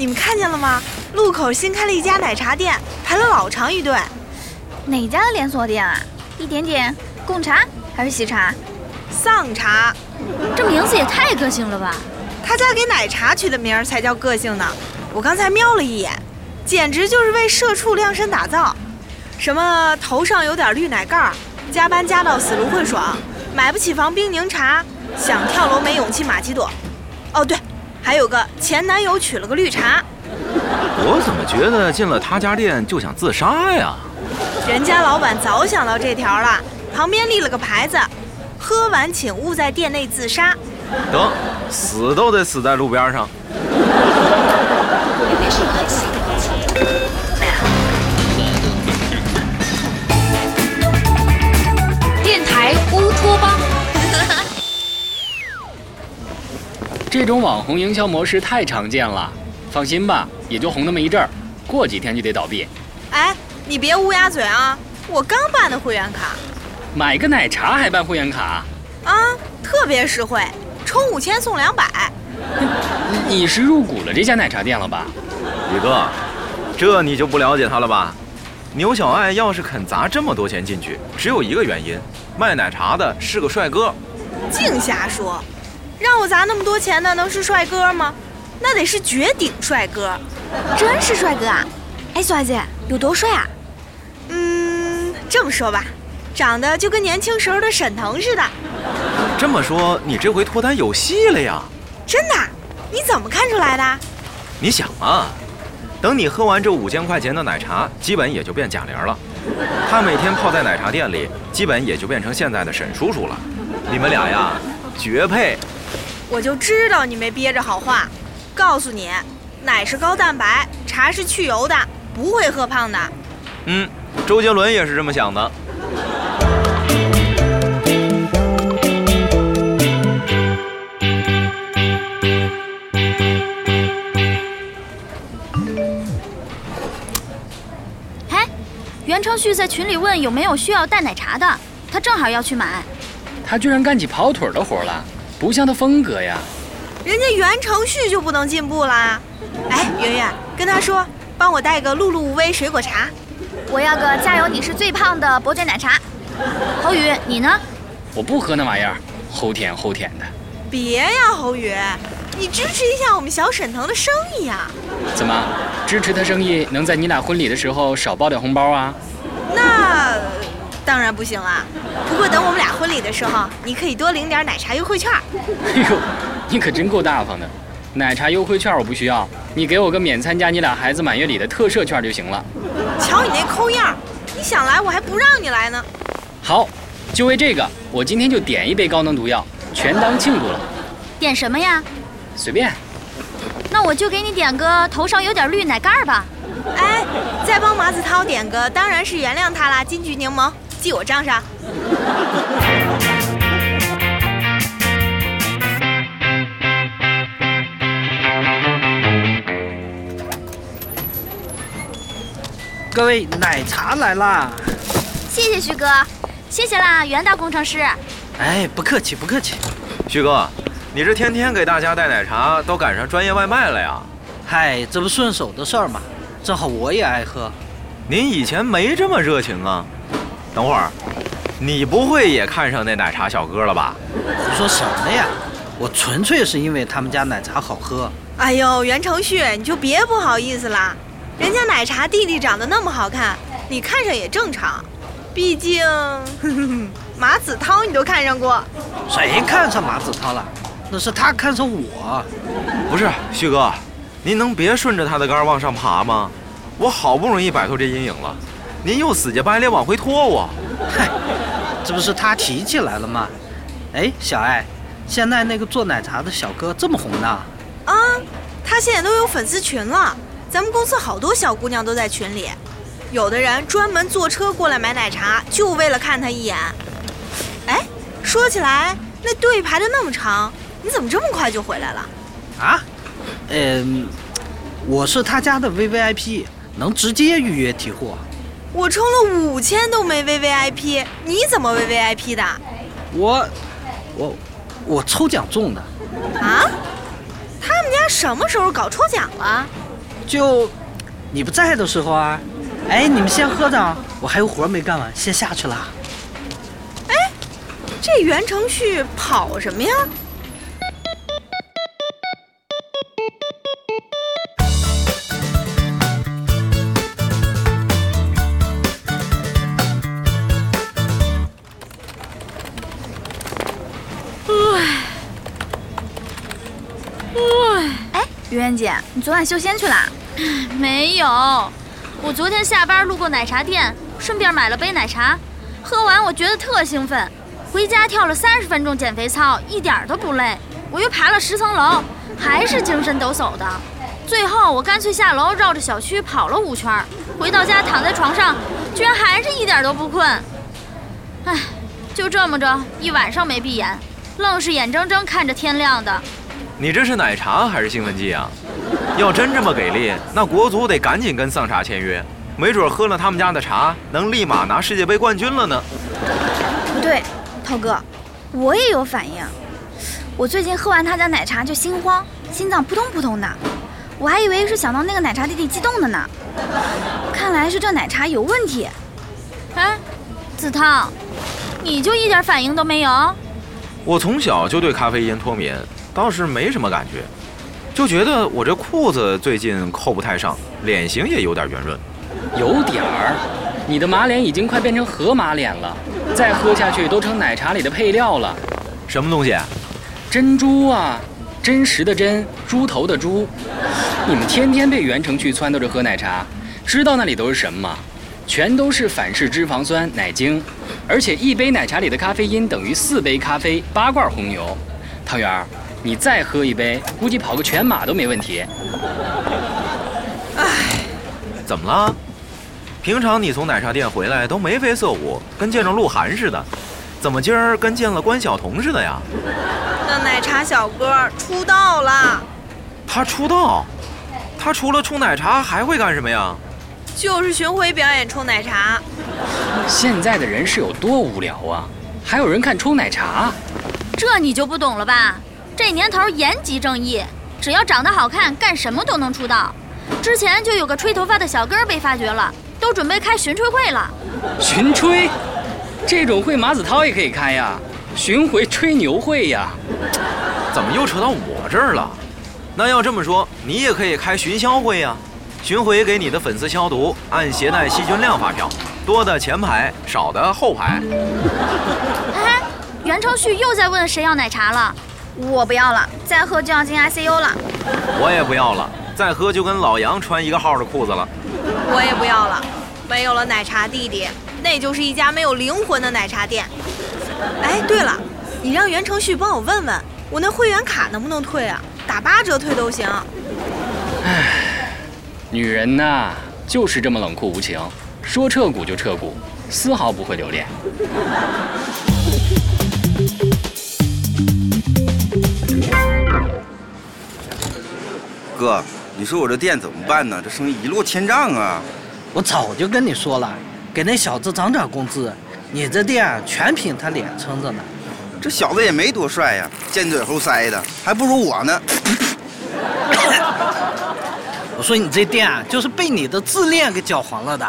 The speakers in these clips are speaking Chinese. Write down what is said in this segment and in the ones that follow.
你们看见了吗？路口新开了一家奶茶店，排了老长一队。哪家的连锁店啊？一点点、贡茶还是喜茶？丧茶。这名字也太个性了吧！他家给奶茶取的名儿才叫个性呢。我刚才瞄了一眼，简直就是为社畜量身打造。什么头上有点绿奶盖儿，加班加到死芦会爽，买不起房冰柠茶，想跳楼没勇气玛奇朵。哦对，还有个前男友娶了个绿茶。我怎么觉得进了他家店就想自杀呀？人家老板早想到这条了，旁边立了个牌子：喝完请勿在店内自杀。得，死都得死在路边上。这种网红营销模式太常见了，放心吧，也就红那么一阵儿，过几天就得倒闭。哎，你别乌鸦嘴啊！我刚办的会员卡，买个奶茶还办会员卡？啊，特别实惠，充五千送两百。你是入股了这家奶茶店了吧？宇哥，这你就不了解他了吧？牛小爱要是肯砸这么多钱进去，只有一个原因，卖奶茶的是个帅哥。净瞎说！让我砸那么多钱的能是帅哥吗？那得是绝顶帅哥。真是帅哥啊！哎，小爱姐有多帅啊？嗯，这么说吧，长得就跟年轻时候的沈腾似的。这么说，你这回脱单有戏了呀？真的？你怎么看出来的？你想啊，等你喝完这五千块钱的奶茶，基本也就变贾玲了。他每天泡在奶茶店里，基本也就变成现在的沈叔叔了。你们俩呀，绝配！我就知道你没憋着好话。告诉你，奶是高蛋白，茶是去油的，不会喝胖的。嗯，周杰伦也是这么想的。哎，袁承旭在群里问有没有需要带奶茶的，他正好要去买。他居然干起跑腿的活了，不像他风格呀。人家袁承旭就不能进步啦？哎，圆圆，跟他说，帮我带个碌碌无为水果茶。我要个加油你是最胖的伯爵奶茶。侯宇，你呢？我不喝那玩意儿，齁甜齁甜的。别呀，侯宇，你支持一下我们小沈腾的生意呀。怎么，支持他生意能在你俩婚礼的时候少包点红包啊？那当然不行啦。不过等我们俩婚礼的时候，你可以多领点奶茶优惠券。哎呦，你可真够大方的。奶茶优惠券我不需要，你给我个免参加你俩孩子满月礼的特赦券就行了。瞧你那抠样，你想来我还不让你来呢。好，就为这个，我今天就点一杯高能毒药，全当庆祝了。点什么呀？随便。那我就给你点个头上有点绿奶盖吧。哎，再帮马子涛点个，当然是原谅他啦，金桔柠檬，记我账上。各位，奶茶来啦！谢谢徐哥，谢谢啦，袁大工程师。哎，不客气，不客气。徐哥，你这天天给大家带奶茶，都赶上专业外卖了呀？嗨，这不顺手的事儿嘛，正好我也爱喝。您以前没这么热情啊？等会儿，你不会也看上那奶茶小哥了吧？胡说什么呀？我纯粹是因为他们家奶茶好喝。哎呦，袁承旭，你就别不好意思啦。人家奶茶弟弟长得那么好看，你看上也正常。毕竟，马子涛你都看上过。谁看上马子涛了？那是他看上我。不是，旭哥，您能别顺着他的杆往上爬吗？我好不容易摆脱这阴影了，您又死乞白赖往回拖我。嗨，这不是他提起来了吗？哎，小爱，现在那个做奶茶的小哥这么红呢？啊，他现在都有粉丝群了。咱们公司好多小姑娘都在群里，有的人专门坐车过来买奶茶，就为了看他一眼。哎，说起来，那队排的那么长，你怎么这么快就回来了？啊？嗯，我是他家的 VVIP，能直接预约提货。我充了五千都没 VVIP，你怎么 VVIP 的？我，我，我抽奖中的。啊？他们家什么时候搞抽奖了？就你不在的时候啊。哎，你们先喝着，我还有活没干完，先下去了。哎这袁承旭跑什么呀？哎，圆圆姐，你昨晚修仙去了？没有，我昨天下班路过奶茶店，顺便买了杯奶茶，喝完我觉得特兴奋，回家跳了三十分钟减肥操，一点都不累。我又爬了十层楼，还是精神抖擞的。最后我干脆下楼绕着小区跑了五圈，回到家躺在床上，居然还是一点都不困。唉，就这么着一晚上没闭眼，愣是眼睁睁看着天亮的。你这是奶茶还是兴奋剂啊？要真这么给力，那国足得赶紧跟丧茶签约，没准喝了他们家的茶，能立马拿世界杯冠军了呢。不对，涛哥，我也有反应。我最近喝完他家奶茶就心慌，心脏扑通扑通的，我还以为是想到那个奶茶弟弟激动的呢。看来是这奶茶有问题。哎，子涛，你就一点反应都没有？我从小就对咖啡因脱敏，倒是没什么感觉，就觉得我这裤子最近扣不太上，脸型也有点圆润。有点儿，你的马脸已经快变成河马脸了，再喝下去都成奶茶里的配料了。什么东西？珍珠啊，真实的真，猪头的猪。你们天天被袁成去撺掇着喝奶茶，知道那里都是什么吗？全都是反式脂肪酸奶精，而且一杯奶茶里的咖啡因等于四杯咖啡、八罐红牛。汤圆儿，你再喝一杯，估计跑个全马都没问题。怎么了？平常你从奶茶店回来都眉飞色舞，跟见着鹿晗似的，怎么今儿跟见了关晓彤似的呀？那奶茶小哥出道了，他出道，他除了冲奶茶还会干什么呀？就是巡回表演冲奶茶。现在的人是有多无聊啊？还有人看冲奶茶？这你就不懂了吧？这年头严极正义，只要长得好看，干什么都能出道。之前就有个吹头发的小哥被发掘了，都准备开巡吹会了。巡吹，这种会马子涛也可以开呀，巡回吹牛会呀。怎么又扯到我这儿了？那要这么说，你也可以开巡销会呀。巡回给你的粉丝消毒，按携带细菌量发票，多的前排，少的后排。哎，袁承旭又在问谁要奶茶了，我不要了，再喝就要进 ICU 了。我也不要了，再喝就跟老杨穿一个号的裤子了。我也不要了，没有了奶茶弟弟，那就是一家没有灵魂的奶茶店。哎，对了，你让袁承旭帮我问问，我那会员卡能不能退啊？打八折退都行。唉女人呐，就是这么冷酷无情，说撤股就撤股，丝毫不会留恋。哥，你说我这店怎么办呢？这生意一落千丈啊！我早就跟你说了，给那小子涨点工资。你这店全凭他脸撑着呢。这小子也没多帅呀，尖嘴猴腮的，还不如我呢。我说你这店啊，就是被你的自恋给搅黄了的。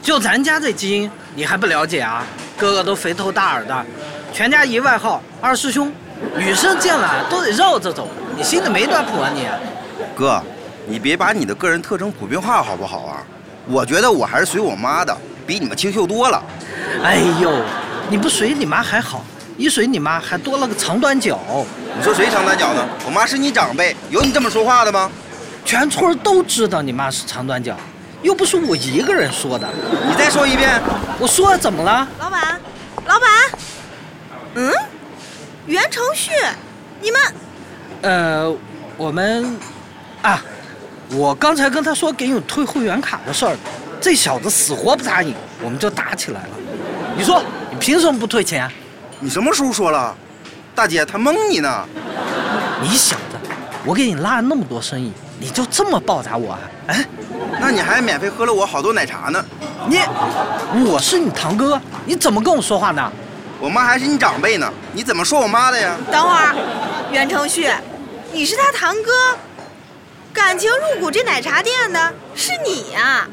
就咱家这基因，你还不了解啊？个个都肥头大耳的，全家一外号二师兄，女生见了都得绕着走。你心里没点谱啊你？哥，你别把你的个人特征普遍化好不好啊？我觉得我还是随我妈的，比你们清秀多了。哎呦，你不随你妈还好，一随你妈还多了个长短脚。你说谁长短脚呢？我妈是你长辈，有你这么说话的吗？全村都知道你妈是长短脚，又不是我一个人说的。你再说一遍。我说怎么了？老板，老板，嗯，袁承旭，你们呃，我们啊，我刚才跟他说给你退会员卡的事儿，这小子死活不答应，我们就打起来了。你说你凭什么不退钱？你什么时候说了？大姐，他蒙你呢。你小子，我给你拉了那么多生意，你就这么报答我啊？哎，那你还免费喝了我好多奶茶呢。你，我是你堂哥，你怎么跟我说话呢？我妈还是你长辈呢，你怎么说我妈的呀？等会儿，袁承旭，你是他堂哥，感情入股这奶茶店的是你呀、